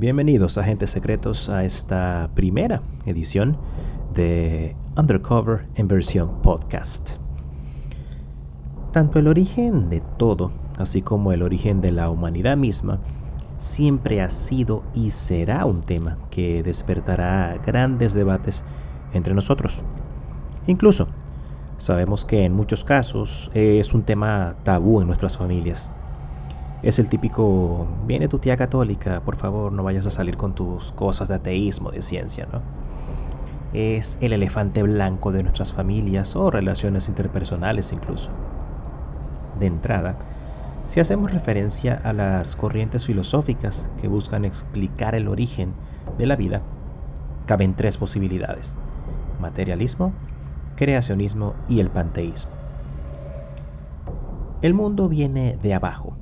Bienvenidos agentes secretos a esta primera edición de Undercover en versión podcast. Tanto el origen de todo, así como el origen de la humanidad misma, siempre ha sido y será un tema que despertará grandes debates entre nosotros. Incluso, sabemos que en muchos casos es un tema tabú en nuestras familias es el típico, viene tu tía católica, por favor no vayas a salir con tus cosas de ateísmo, de ciencia, ¿no? Es el elefante blanco de nuestras familias o relaciones interpersonales incluso. De entrada, si hacemos referencia a las corrientes filosóficas que buscan explicar el origen de la vida, caben tres posibilidades. Materialismo, creacionismo y el panteísmo. El mundo viene de abajo,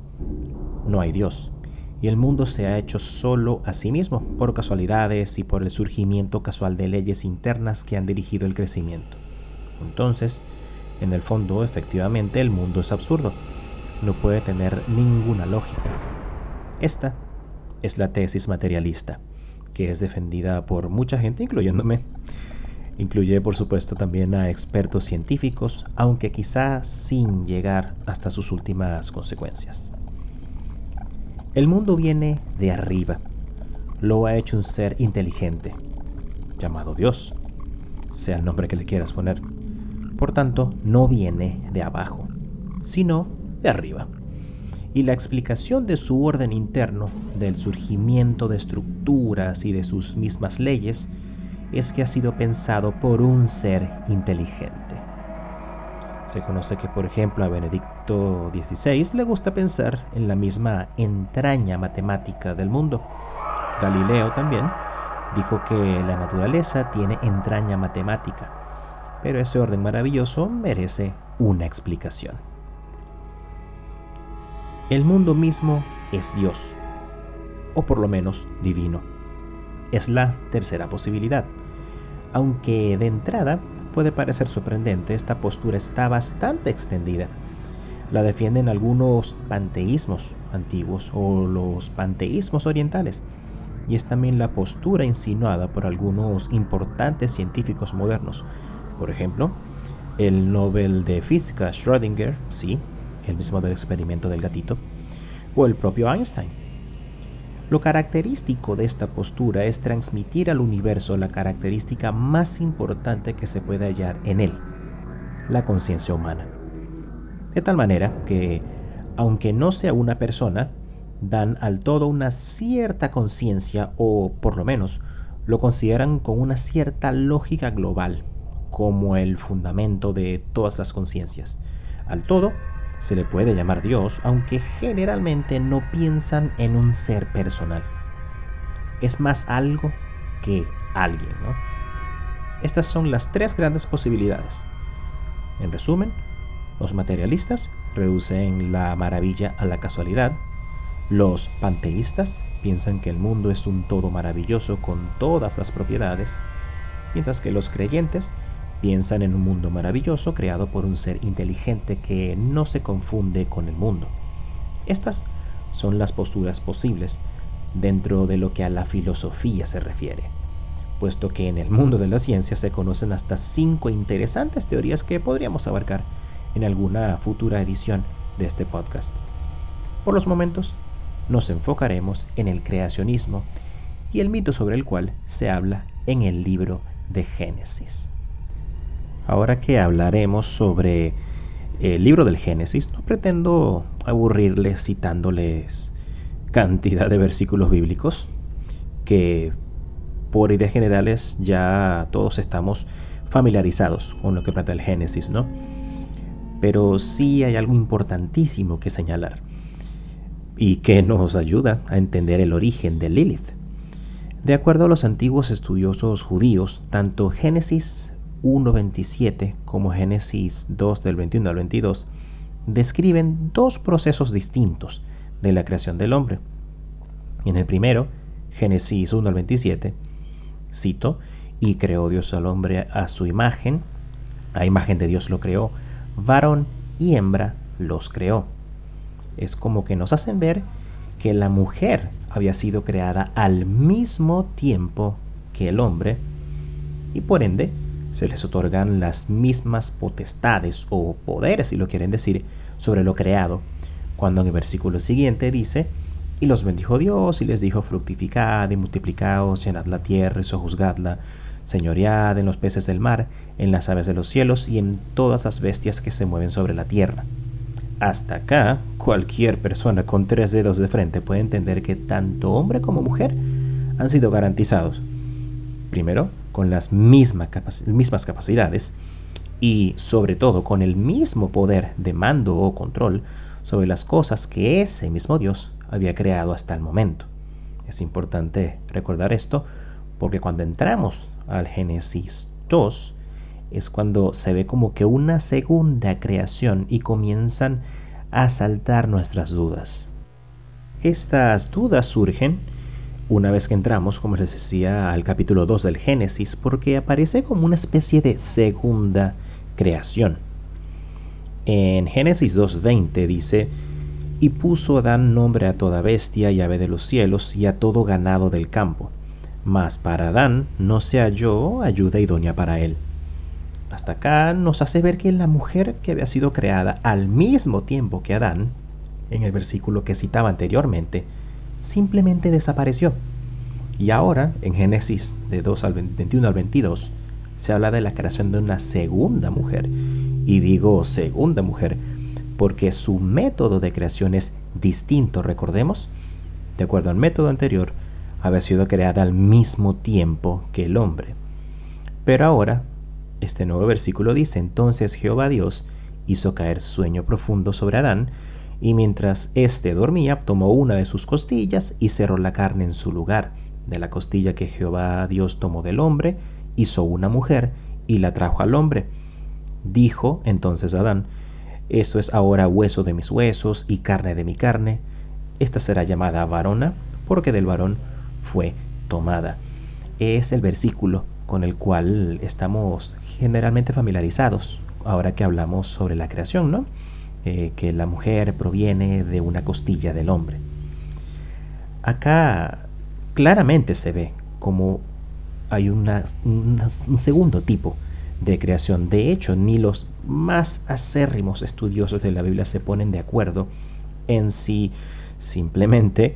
no hay Dios, y el mundo se ha hecho solo a sí mismo, por casualidades y por el surgimiento casual de leyes internas que han dirigido el crecimiento. Entonces, en el fondo, efectivamente, el mundo es absurdo, no puede tener ninguna lógica. Esta es la tesis materialista, que es defendida por mucha gente, incluyéndome. Incluye, por supuesto, también a expertos científicos, aunque quizá sin llegar hasta sus últimas consecuencias. El mundo viene de arriba. Lo ha hecho un ser inteligente, llamado Dios, sea el nombre que le quieras poner. Por tanto, no viene de abajo, sino de arriba. Y la explicación de su orden interno, del surgimiento de estructuras y de sus mismas leyes, es que ha sido pensado por un ser inteligente. Se conoce que, por ejemplo, a Benedicto XVI le gusta pensar en la misma entraña matemática del mundo. Galileo también dijo que la naturaleza tiene entraña matemática, pero ese orden maravilloso merece una explicación. El mundo mismo es Dios, o por lo menos divino. Es la tercera posibilidad, aunque de entrada puede parecer sorprendente, esta postura está bastante extendida. La defienden algunos panteísmos antiguos o los panteísmos orientales, y es también la postura insinuada por algunos importantes científicos modernos. Por ejemplo, el Nobel de Física Schrödinger, sí, el mismo del experimento del gatito, o el propio Einstein. Lo característico de esta postura es transmitir al universo la característica más importante que se puede hallar en él, la conciencia humana. De tal manera que, aunque no sea una persona, dan al todo una cierta conciencia o, por lo menos, lo consideran con una cierta lógica global, como el fundamento de todas las conciencias. Al todo se le puede llamar Dios, aunque generalmente no piensan en un ser personal. Es más algo que alguien, ¿no? Estas son las tres grandes posibilidades. En resumen, los materialistas reducen la maravilla a la casualidad. Los panteístas piensan que el mundo es un todo maravilloso con todas las propiedades, mientras que los creyentes Piensan en un mundo maravilloso creado por un ser inteligente que no se confunde con el mundo. Estas son las posturas posibles dentro de lo que a la filosofía se refiere, puesto que en el mundo de la ciencia se conocen hasta cinco interesantes teorías que podríamos abarcar en alguna futura edición de este podcast. Por los momentos, nos enfocaremos en el creacionismo y el mito sobre el cual se habla en el libro de Génesis. Ahora que hablaremos sobre el libro del Génesis, no pretendo aburrirles citándoles cantidad de versículos bíblicos que por ideas generales ya todos estamos familiarizados con lo que trata el Génesis, ¿no? Pero sí hay algo importantísimo que señalar y que nos ayuda a entender el origen de Lilith. De acuerdo a los antiguos estudiosos judíos, tanto Génesis 1.27 como Génesis 2 del 21 al 22 describen dos procesos distintos de la creación del hombre. En el primero, Génesis 1 al 27, cito, y creó Dios al hombre a su imagen, a imagen de Dios lo creó, varón y hembra los creó. Es como que nos hacen ver que la mujer había sido creada al mismo tiempo que el hombre y por ende se les otorgan las mismas potestades o poderes, si lo quieren decir, sobre lo creado, cuando en el versículo siguiente dice, y los bendijo Dios y les dijo, fructificad y multiplicaos, llenad la tierra y sojuzgadla, señoread en los peces del mar, en las aves de los cielos y en todas las bestias que se mueven sobre la tierra. Hasta acá, cualquier persona con tres dedos de frente puede entender que tanto hombre como mujer han sido garantizados. Primero, con las mismas capacidades y sobre todo con el mismo poder de mando o control sobre las cosas que ese mismo Dios había creado hasta el momento. Es importante recordar esto porque cuando entramos al Génesis 2 es cuando se ve como que una segunda creación y comienzan a saltar nuestras dudas. Estas dudas surgen una vez que entramos, como les decía, al capítulo 2 del Génesis, porque aparece como una especie de segunda creación. En Génesis 2.20 dice, y puso Adán nombre a toda bestia y ave de los cielos y a todo ganado del campo. Mas para Adán no se halló ayuda idónea para él. Hasta acá nos hace ver que la mujer que había sido creada al mismo tiempo que Adán, en el versículo que citaba anteriormente, simplemente desapareció. Y ahora, en Génesis de 2 al 21 al 22, se habla de la creación de una segunda mujer. Y digo segunda mujer porque su método de creación es distinto, recordemos. De acuerdo al método anterior, había sido creada al mismo tiempo que el hombre. Pero ahora, este nuevo versículo dice, entonces Jehová Dios hizo caer sueño profundo sobre Adán, y mientras éste dormía, tomó una de sus costillas y cerró la carne en su lugar. De la costilla que Jehová Dios tomó del hombre, hizo una mujer y la trajo al hombre. Dijo entonces Adán, esto es ahora hueso de mis huesos y carne de mi carne. Esta será llamada varona, porque del varón fue tomada. Es el versículo con el cual estamos generalmente familiarizados ahora que hablamos sobre la creación, ¿no? Eh, que la mujer proviene de una costilla del hombre. Acá claramente se ve como hay un segundo tipo de creación. De hecho, ni los más acérrimos estudiosos de la Biblia se ponen de acuerdo en si simplemente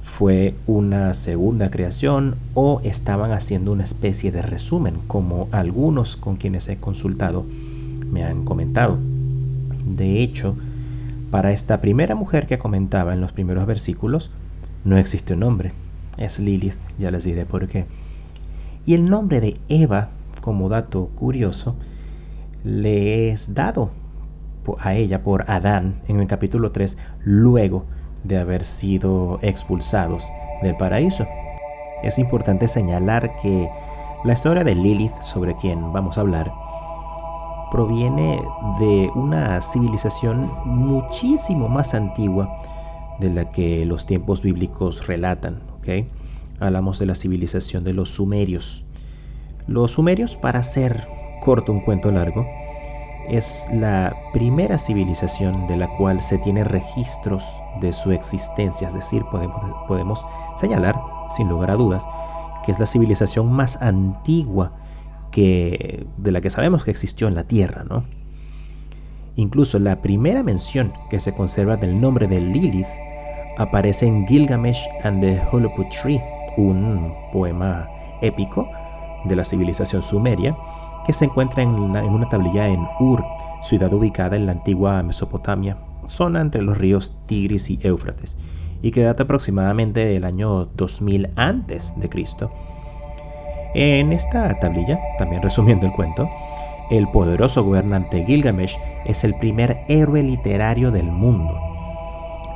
fue una segunda creación o estaban haciendo una especie de resumen, como algunos con quienes he consultado me han comentado. De hecho, para esta primera mujer que comentaba en los primeros versículos, no existe un nombre. Es Lilith, ya les diré por qué. Y el nombre de Eva, como dato curioso, le es dado a ella por Adán en el capítulo 3, luego de haber sido expulsados del paraíso. Es importante señalar que la historia de Lilith, sobre quien vamos a hablar, proviene de una civilización muchísimo más antigua de la que los tiempos bíblicos relatan. Hablamos de la civilización de los sumerios. Los sumerios, para hacer corto un cuento largo, es la primera civilización de la cual se tiene registros de su existencia, es decir, podemos, podemos señalar, sin lugar a dudas, que es la civilización más antigua que, de la que sabemos que existió en la Tierra, ¿no? Incluso la primera mención que se conserva del nombre de Lilith aparece en Gilgamesh and the Holoput Tree, un poema épico de la civilización sumeria que se encuentra en una, en una tablilla en Ur, ciudad ubicada en la antigua Mesopotamia, zona entre los ríos Tigris y Éufrates, y que data aproximadamente del año 2000 antes de Cristo en esta tablilla, también resumiendo el cuento, el poderoso gobernante Gilgamesh es el primer héroe literario del mundo.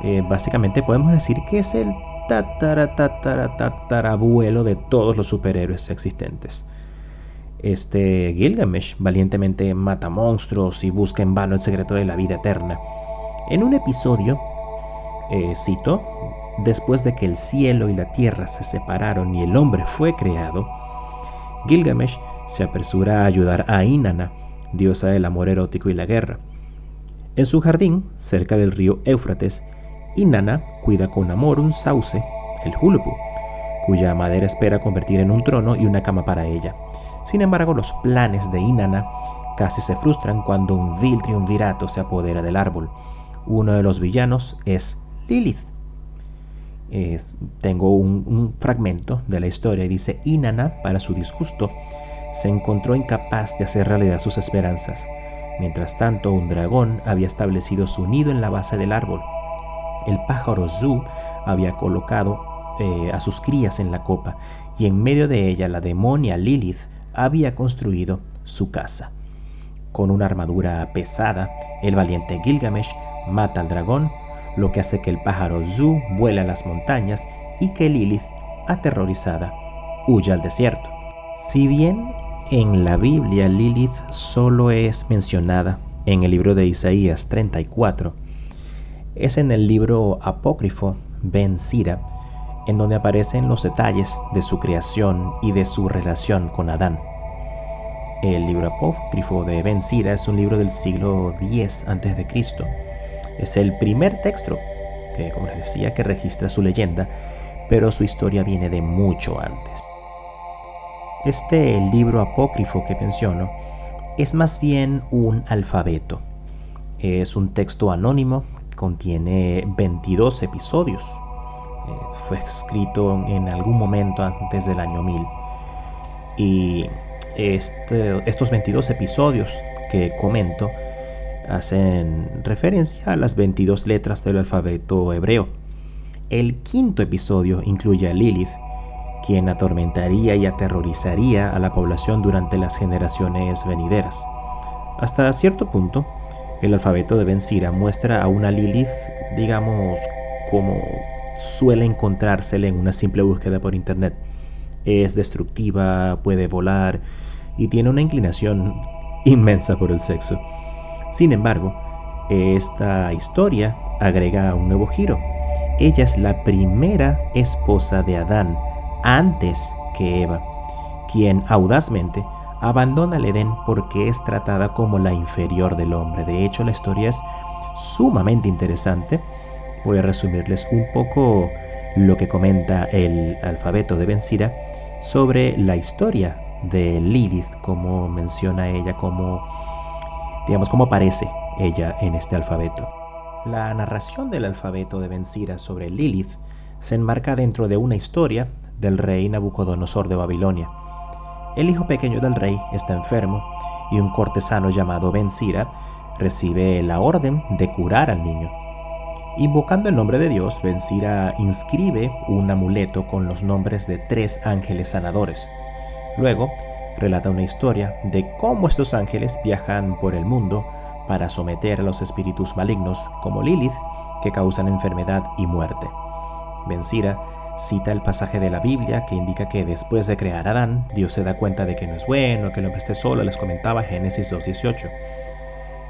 Eh, básicamente podemos decir que es el tatara, tatara, tatarabuelo de todos los superhéroes existentes. Este Gilgamesh valientemente mata monstruos y busca en vano el secreto de la vida eterna. En un episodio, eh, cito, después de que el cielo y la tierra se separaron y el hombre fue creado, Gilgamesh se apresura a ayudar a Inanna, diosa del amor erótico y la guerra. En su jardín, cerca del río Éufrates, Inanna cuida con amor un sauce, el Hulupu, cuya madera espera convertir en un trono y una cama para ella. Sin embargo, los planes de Inanna casi se frustran cuando un vil triunvirato se apodera del árbol. Uno de los villanos es Lilith. Tengo un, fragmento de la historia y dice, Inanna, para su disgusto, se encontró incapaz de hacer realidad sus esperanzas. Mientras tanto, un dragón había establecido su nido en la base del árbol. El pájaro Zu había colocado eh, a sus crías en la copa y en medio de ella la demonia Lilith había construido su casa. Con una armadura pesada, el valiente Gilgamesh mata al dragón, lo que hace que el pájaro Zu vuele a las montañas y que Lilith, aterrorizada, huya al desierto. Si bien en la Biblia Lilith solo es mencionada en el libro de Isaías 34, es en el libro apócrifo Ben Sira, en donde aparecen los detalles de su creación y de su relación con Adán. El libro apócrifo de Ben Sira es un libro del siglo X a.C. Es el primer texto que, como les decía, que registra su leyenda, pero su historia viene de mucho antes. Este libro apócrifo que menciono es más bien un alfabeto. Es un texto anónimo, contiene 22 episodios. Eh, fue escrito en algún momento antes del año 1000. Y este, estos 22 episodios que comento hacen referencia a las 22 letras del alfabeto hebreo. El quinto episodio incluye a Lilith, quien atormentaría y aterrorizaría a la población durante las generaciones venideras. Hasta cierto punto, el alfabeto de Ben Sira muestra a una Lilith, digamos, como suele encontrársela en una simple búsqueda por internet. Es destructiva, puede volar y tiene una inclinación inmensa por el sexo. Sin embargo, esta historia agrega un nuevo giro. Ella es la primera esposa de Adán antes que Eva, quien audazmente abandona el Edén porque es tratada como la inferior del hombre. De hecho, la historia es sumamente interesante. Voy a resumirles un poco lo que comenta el alfabeto de Bensira sobre la historia de Lilith, como menciona ella, como digamos cómo aparece ella en este alfabeto. La narración del alfabeto de Bensira sobre Lilith se enmarca dentro de una historia del rey Nabucodonosor de Babilonia. El hijo pequeño del rey está enfermo y un cortesano llamado Ben Sira recibe la orden de curar al niño. Invocando el nombre de Dios, Ben Sira inscribe un amuleto con los nombres de tres ángeles sanadores. Luego, relata una historia de cómo estos ángeles viajan por el mundo para someter a los espíritus malignos como Lilith que causan enfermedad y muerte. Ben Sira cita el pasaje de la Biblia que indica que después de crear a Adán, Dios se da cuenta de que no es bueno, que el hombre esté solo, les comentaba Génesis 2.18.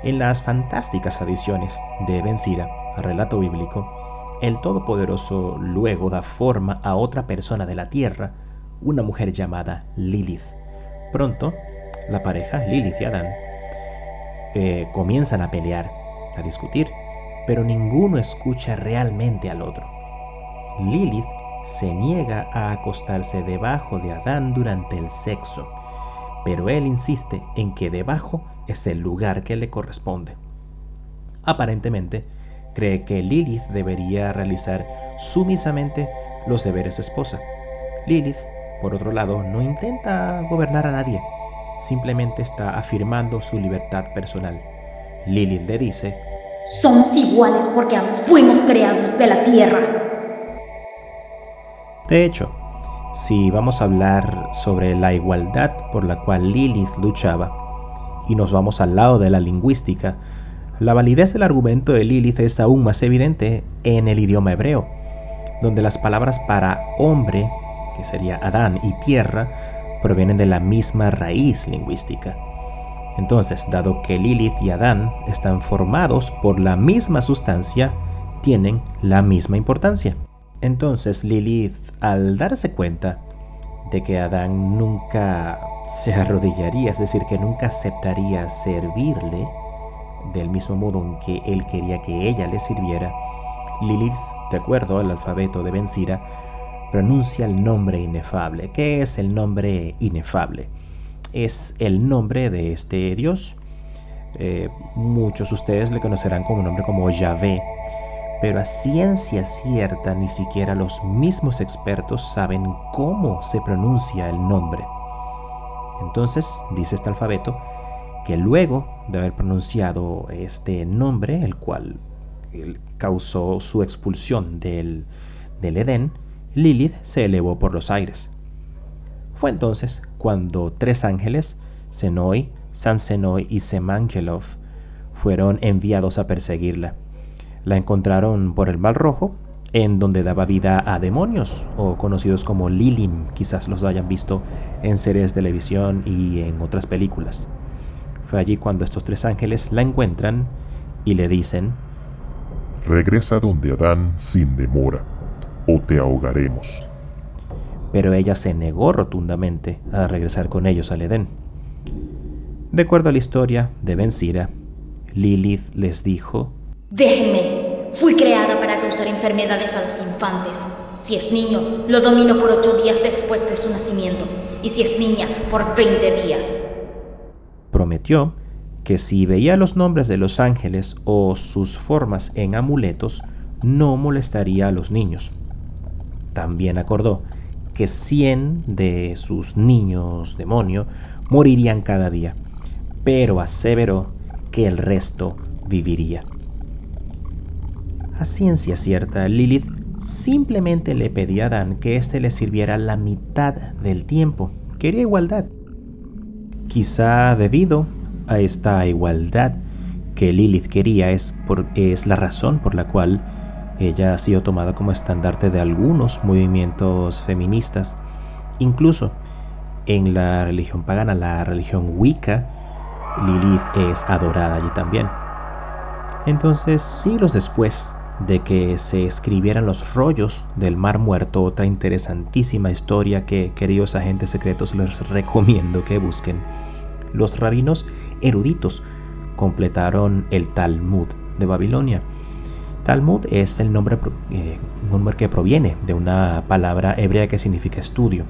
En las fantásticas adiciones de Ben Sira al relato bíblico, el Todopoderoso luego da forma a otra persona de la tierra, una mujer llamada Lilith. Pronto, la pareja Lilith y Adán eh, comienzan a pelear, a discutir, pero ninguno escucha realmente al otro. Lilith se niega a acostarse debajo de Adán durante el sexo, pero él insiste en que debajo es el lugar que le corresponde. Aparentemente, cree que Lilith debería realizar sumisamente los deberes de esposa. Lilith, por otro lado, no intenta gobernar a nadie, simplemente está afirmando su libertad personal. Lilith le dice, Somos iguales porque ambos fuimos creados de la tierra. De hecho, si vamos a hablar sobre la igualdad por la cual Lilith luchaba, y nos vamos al lado de la lingüística, la validez del argumento de Lilith es aún más evidente en el idioma hebreo, donde las palabras para hombre, que sería Adán, y tierra, provienen de la misma raíz lingüística. Entonces, dado que Lilith y Adán están formados por la misma sustancia, tienen la misma importancia. Entonces Lilith, al darse cuenta de que Adán nunca se arrodillaría, es decir, que nunca aceptaría servirle del mismo modo en que él quería que ella le sirviera, Lilith, de acuerdo al alfabeto de Bensira, pronuncia el nombre inefable. ¿Qué es el nombre inefable? Es el nombre de este Dios. Eh, muchos de ustedes le conocerán como un nombre como Yahvé, pero a ciencia cierta ni siquiera los mismos expertos saben cómo se pronuncia el nombre. Entonces, dice este alfabeto, que luego de haber pronunciado este nombre, el cual causó su expulsión del, del Edén, Lilith se elevó por los aires. Fue entonces cuando tres ángeles, Senoi, Senoi y Semangelov, fueron enviados a perseguirla. La encontraron por el Mar Rojo, en donde daba vida a demonios, o conocidos como Lilim, quizás los hayan visto en series de televisión y en otras películas. Fue allí cuando estos tres ángeles la encuentran y le dicen, Regresa donde Adán sin demora, o te ahogaremos. Pero ella se negó rotundamente a regresar con ellos al Edén. De acuerdo a la historia de Ben Sira, Lilith les dijo, Déjenme, fui creada para causar enfermedades a los infantes. Si es niño, lo domino por ocho días después de su nacimiento, y si es niña, por veinte días. Prometió que si veía los nombres de los ángeles o sus formas en amuletos, no molestaría a los niños. También acordó que 100 de sus niños demonio morirían cada día, pero aseveró que el resto viviría. A ciencia cierta, Lilith simplemente le pedía a Adán que éste le sirviera la mitad del tiempo. Quería igualdad. Quizá debido a esta igualdad que Lilith quería es, por, es la razón por la cual ella ha sido tomada como estandarte de algunos movimientos feministas. Incluso en la religión pagana, la religión Wicca, Lilith es adorada allí también. Entonces, siglos después de que se escribieran los rollos del Mar Muerto, otra interesantísima historia que, queridos agentes secretos, les recomiendo que busquen, los rabinos eruditos completaron el Talmud de Babilonia. Talmud es el nombre, eh, nombre que proviene de una palabra hebrea que significa estudio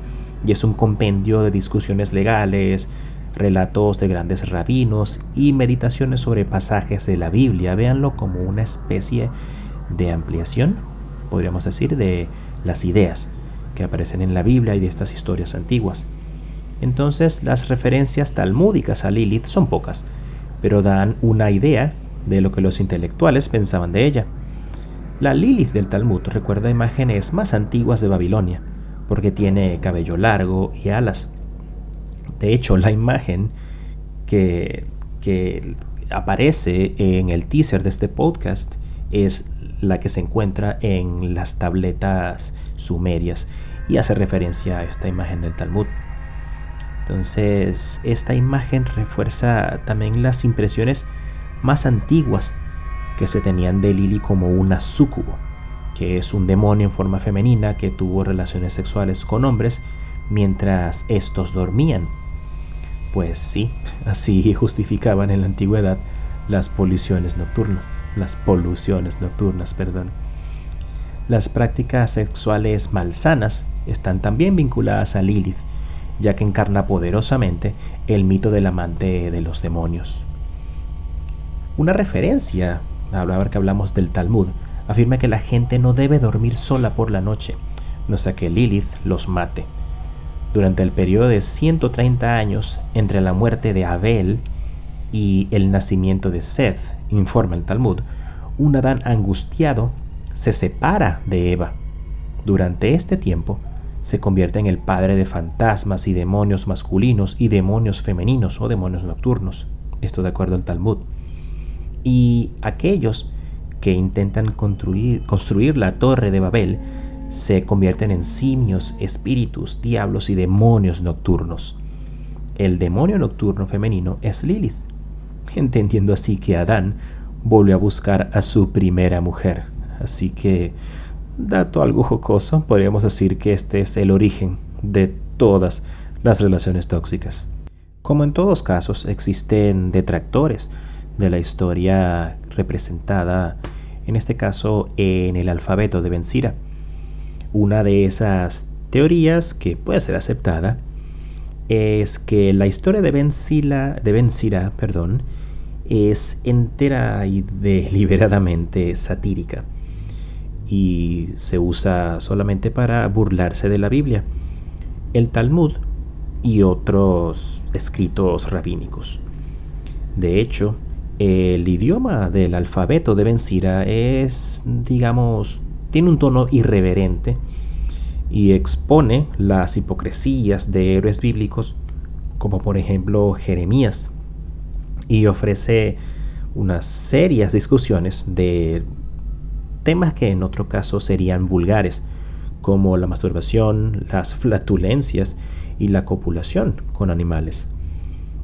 y es un compendio de discusiones legales, relatos de grandes rabinos y meditaciones sobre pasajes de la Biblia. Véanlo como una especie de ampliación, podríamos decir, de las ideas que aparecen en la Biblia y de estas historias antiguas. Entonces las referencias talmúdicas a Lilith son pocas, pero dan una idea de lo que los intelectuales pensaban de ella. La Lilith del Talmud recuerda imágenes más antiguas de Babilonia, porque tiene cabello largo y alas. De hecho, la imagen que, que aparece en el teaser de este podcast es la que se encuentra en las tabletas sumerias y hace referencia a esta imagen del Talmud. Entonces, esta imagen refuerza también las impresiones más antiguas que se tenían de Lili como una súcubo, que es un demonio en forma femenina que tuvo relaciones sexuales con hombres mientras estos dormían. Pues sí, así justificaban en la antigüedad las poluciones nocturnas, las poluciones nocturnas, perdón. Las prácticas sexuales malsanas están también vinculadas a Lilith ya que encarna poderosamente el mito del amante de los demonios. Una referencia, ahora que hablamos del Talmud, afirma que la gente no debe dormir sola por la noche, no sea que Lilith los mate. Durante el periodo de 130 años entre la muerte de Abel y el nacimiento de Seth, informa el Talmud, un Adán angustiado se separa de Eva. Durante este tiempo, se convierte en el padre de fantasmas y demonios masculinos y demonios femeninos o demonios nocturnos. Esto de acuerdo al Talmud. Y aquellos que intentan construir, construir la torre de Babel se convierten en simios, espíritus, diablos y demonios nocturnos. El demonio nocturno femenino es Lilith, entendiendo así que Adán volvió a buscar a su primera mujer. Así que Dato algo jocoso, podríamos decir que este es el origen de todas las relaciones tóxicas. Como en todos casos, existen detractores de la historia representada, en este caso en el alfabeto de Benzira. Una de esas teorías que puede ser aceptada es que la historia de Ben, de perdón, es entera y deliberadamente satírica y se usa solamente para burlarse de la Biblia, el Talmud y otros escritos rabínicos. De hecho, el idioma del alfabeto de Ben Sira es, digamos, tiene un tono irreverente y expone las hipocresías de héroes bíblicos, como por ejemplo Jeremías, y ofrece unas serias discusiones de temas que en otro caso serían vulgares, como la masturbación, las flatulencias y la copulación con animales.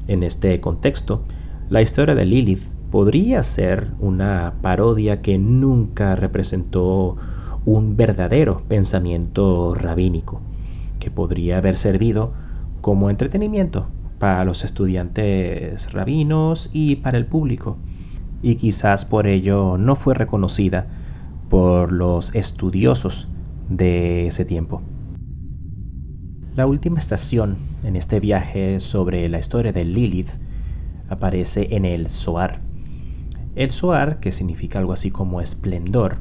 En este contexto, la historia de Lilith podría ser una parodia que nunca representó un verdadero pensamiento rabínico, que podría haber servido como entretenimiento para los estudiantes rabinos y para el público, y quizás por ello no fue reconocida por los estudiosos de ese tiempo. La última estación en este viaje sobre la historia de Lilith aparece en el Zohar. El Zohar, que significa algo así como esplendor,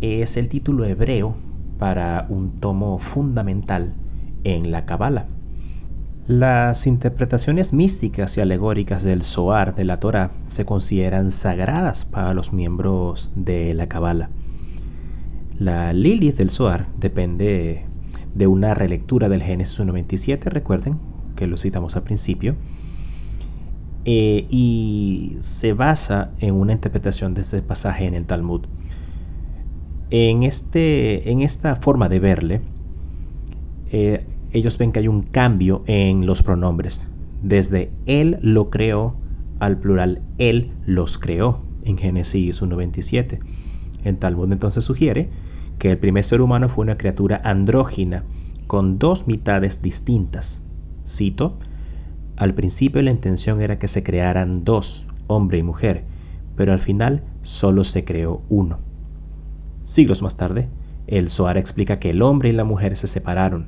es el título hebreo para un tomo fundamental en la Kabbalah. Las interpretaciones místicas y alegóricas del Zohar de la Torah se consideran sagradas para los miembros de la Kabbalah. La Lilith del Zohar depende de una relectura del Génesis 1.27, recuerden que lo citamos al principio, eh, y se basa en una interpretación de ese pasaje en el Talmud. En, este, en esta forma de verle, eh, ellos ven que hay un cambio en los pronombres. Desde Él lo creó al plural Él los creó en Génesis 1.27. En Talmud entonces sugiere que el primer ser humano fue una criatura andrógina con dos mitades distintas. Cito, al principio la intención era que se crearan dos, hombre y mujer, pero al final solo se creó uno. Siglos más tarde, el Zohar explica que el hombre y la mujer se separaron.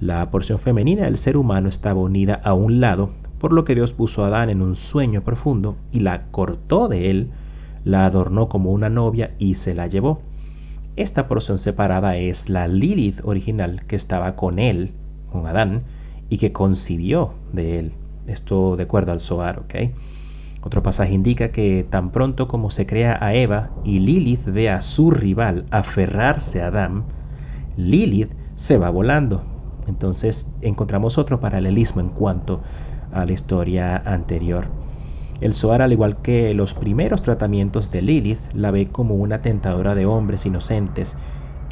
La porción femenina del ser humano estaba unida a un lado, por lo que Dios puso a Adán en un sueño profundo y la cortó de él, la adornó como una novia y se la llevó. Esta porción separada es la Lilith original que estaba con él, con Adán, y que concibió de él. Esto de acuerdo al Zohar, ¿ok? Otro pasaje indica que tan pronto como se crea a Eva y Lilith ve a su rival aferrarse a Adán, Lilith se va volando. Entonces encontramos otro paralelismo en cuanto a la historia anterior. El Zohar, al igual que los primeros tratamientos de Lilith, la ve como una tentadora de hombres inocentes,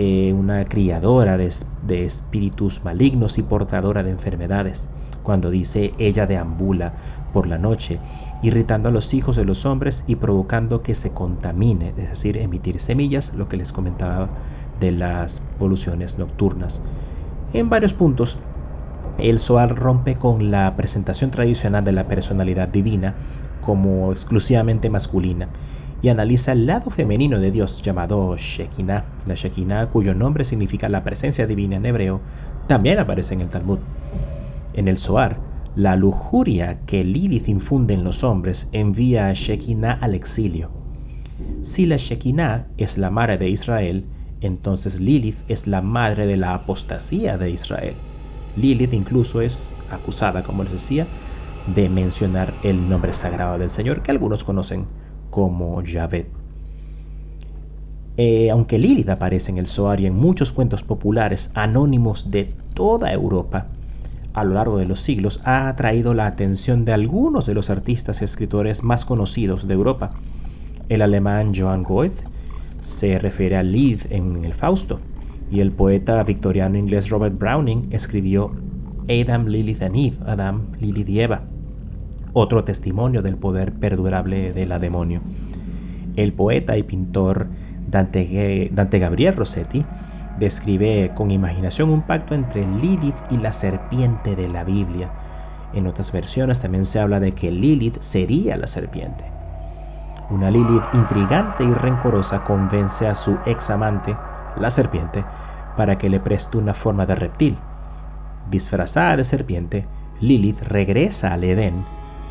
eh, una criadora de, espíritus malignos y portadora de enfermedades. Cuando dice ella deambula por la noche irritando a los hijos de los hombres y provocando que se contamine, es decir, emitir semillas, lo que les comentaba de las poluciones nocturnas. En varios puntos, el Zohar rompe con la presentación tradicional de la personalidad divina como exclusivamente masculina y analiza el lado femenino de Dios llamado Shekinah. La Shekinah, cuyo nombre significa la presencia divina en hebreo, también aparece en el Talmud. En el Zohar, la lujuria que Lilith infunde en los hombres envía a Shekinah al exilio. Si la Shekinah es la madre de Israel, entonces Lilith es la madre de la apostasía de Israel. Lilith incluso es acusada, como les decía, de mencionar el nombre sagrado del Señor, que algunos conocen como Yahvé. Eh, aunque Lilith aparece en el Zohar y en muchos cuentos populares anónimos de toda Europa, a lo largo de los siglos ha atraído la atención de algunos de los artistas y escritores más conocidos de Europa. El alemán Johann Goethe se refiere a Lilith en el Fausto, y el poeta victoriano inglés Robert Browning escribió Adam, Lilith and Eve, Adam, Lilith y Eva, otro testimonio del poder perdurable de la demonio. El poeta y pintor Dante, Dante Gabriel Rossetti describe con imaginación un pacto entre Lilith y la serpiente de la Biblia. En otras versiones también se habla de que Lilith sería la serpiente. Una Lilith intrigante y rencorosa convence a su ex amante, la serpiente, para que le preste una forma de reptil. Disfrazada de serpiente, Lilith regresa al Edén,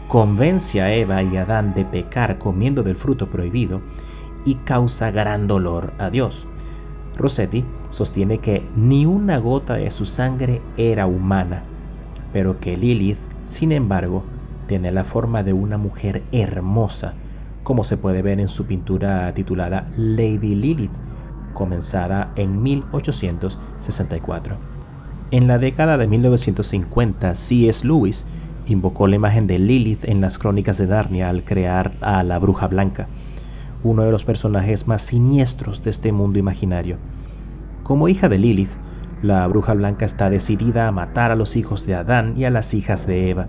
convence a Eva y Adán de pecar comiendo del fruto prohibido y causa gran dolor a Dios. Rossetti sostiene que ni una gota de su sangre era humana, pero que Lilith, sin embargo, tiene la forma de una mujer hermosa, como se puede ver en su pintura titulada Lady Lilith, comenzada en 1864. En la década de 1950, C.S. Lewis invocó la imagen de Lilith en las crónicas de Narnia al crear a la Bruja Blanca, uno de los personajes más siniestros de este mundo imaginario. Como hija de Lilith, la Bruja Blanca está decidida a matar a los hijos de Adán y a las hijas de Eva.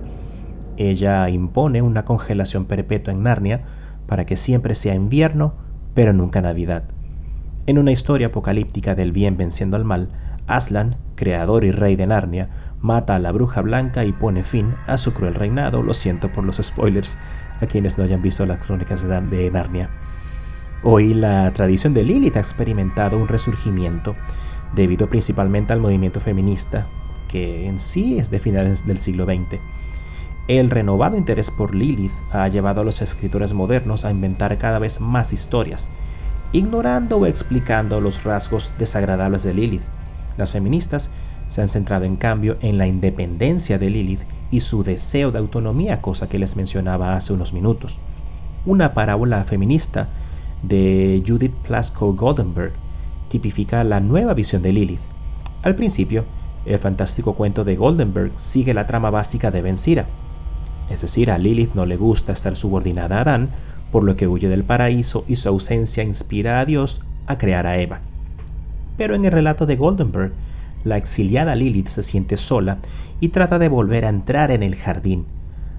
Ella impone una congelación perpetua en Narnia para que siempre sea invierno, pero nunca Navidad. En una historia apocalíptica del bien venciendo al mal, Aslan, creador y rey de Narnia, mata a la bruja blanca y pone fin a su cruel reinado. Lo siento por los spoilers a quienes no hayan visto las crónicas de Narnia. Hoy la tradición de Lilith ha experimentado un resurgimiento debido principalmente al movimiento feminista, que en sí es de finales del siglo XX. El renovado interés por Lilith ha llevado a los escritores modernos a inventar cada vez más historias, ignorando o explicando los rasgos desagradables de Lilith. Las feministas se han centrado en cambio en la independencia de Lilith y su deseo de autonomía, cosa que les mencionaba hace unos minutos. Una parábola feminista de Judith Plasko Goldenberg tipifica la nueva visión de Lilith. Al principio, el fantástico cuento de Goldenberg sigue la trama básica de Ben. Es decir, a Lilith no le gusta estar subordinada a Adán, por lo que huye del paraíso y su ausencia inspira a Dios a crear a Eva. Pero en el relato de Goldenberg, la exiliada Lilith se siente sola y trata de volver a entrar en el jardín.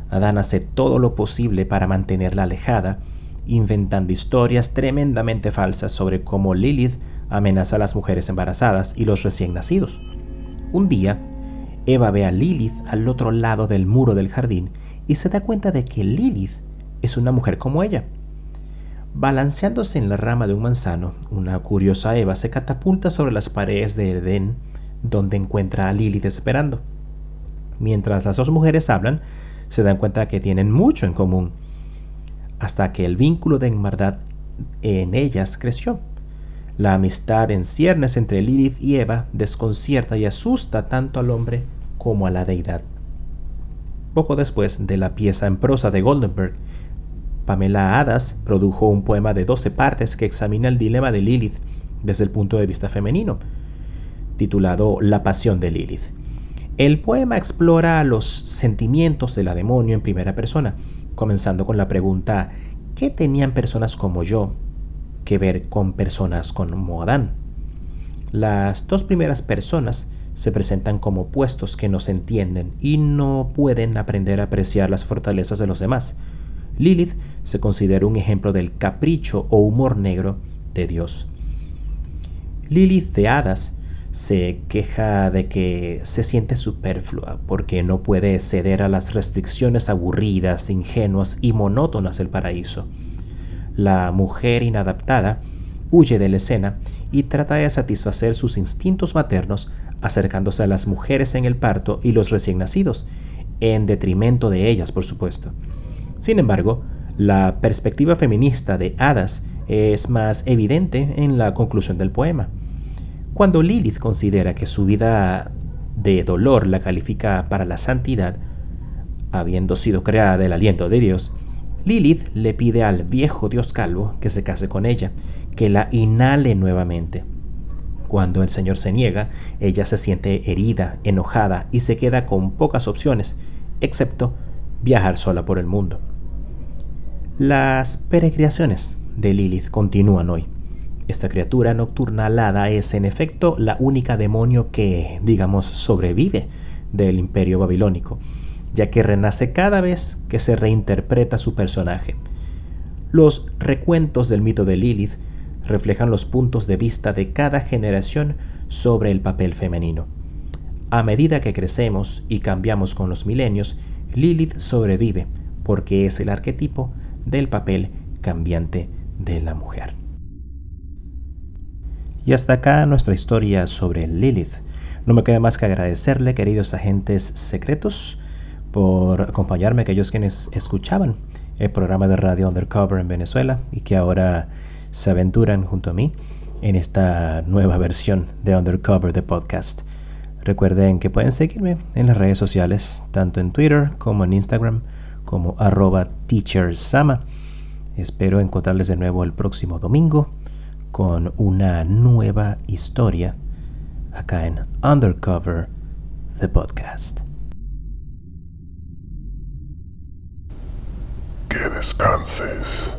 Adán hace todo lo posible para mantenerla alejada, inventando historias tremendamente falsas sobre cómo Lilith amenaza a las mujeres embarazadas y los recién nacidos. Un día, Eva ve a Lilith al otro lado del muro del jardín y se da cuenta de que Lilith es una mujer como ella. Balanceándose en la rama de un manzano, una curiosa Eva se catapulta sobre las paredes de Edén, donde encuentra a Lilith esperando. Mientras las dos mujeres hablan, se dan cuenta que tienen mucho en común hasta que el vínculo de hermandad en ellas creció. La amistad en ciernes entre Lilith y Eva desconcierta y asusta tanto al hombre como a la deidad. Poco después de la pieza en prosa de Goldenberg, Pamela Hadas produjo un poema de 12 partes que examina el dilema de Lilith desde el punto de vista femenino, titulado La pasión de Lilith. El poema explora los sentimientos de la demonio en primera persona, comenzando con la pregunta, ¿qué tenían personas como yo que ver con personas como Adán? Las dos primeras personas se presentan como opuestos que no se entienden y no pueden aprender a apreciar las fortalezas de los demás. Lilith se considera un ejemplo del capricho o humor negro de Dios. Lilith de Hadas se queja de que se siente superflua porque no puede ceder a las restricciones aburridas, ingenuas y monótonas del paraíso. La mujer inadaptada huye de la escena y trata de satisfacer sus instintos maternos acercándose a las mujeres en el parto y los recién nacidos, en detrimento de ellas, por supuesto. Sin embargo, la perspectiva feminista de Hadas es más evidente en la conclusión del poema. Cuando Lilith considera que su vida de dolor la califica para la santidad, habiendo sido creada del aliento de Dios, Lilith le pide al viejo dios calvo que se case con ella, que la inhale nuevamente. Cuando el Señor se niega, ella se siente herida, enojada y se queda con pocas opciones, excepto viajar sola por el mundo. Las peregrinaciones de Lilith continúan hoy. Esta criatura nocturna alada es en efecto la única demonio que, digamos, sobrevive del imperio babilónico, ya que renace cada vez que se reinterpreta su personaje. Los recuentos del mito de Lilith reflejan los puntos de vista de cada generación sobre el papel femenino. A medida que crecemos y cambiamos con los milenios, Lilith sobrevive porque es el arquetipo del papel cambiante de la mujer. Y hasta acá nuestra historia sobre Lilith. No me queda más que agradecerle, queridos agentes secretos, por acompañarme, aquellos quienes escuchaban el programa de radio Undercover en Venezuela y que ahora se aventuran junto a mí en esta nueva versión de Undercover de podcast. Recuerden que pueden seguirme en las redes sociales, tanto en Twitter como en Instagram, como arroba teachersama. Espero encontrarles de nuevo el próximo domingo con una nueva historia acá en Undercover, the podcast. Que descanses.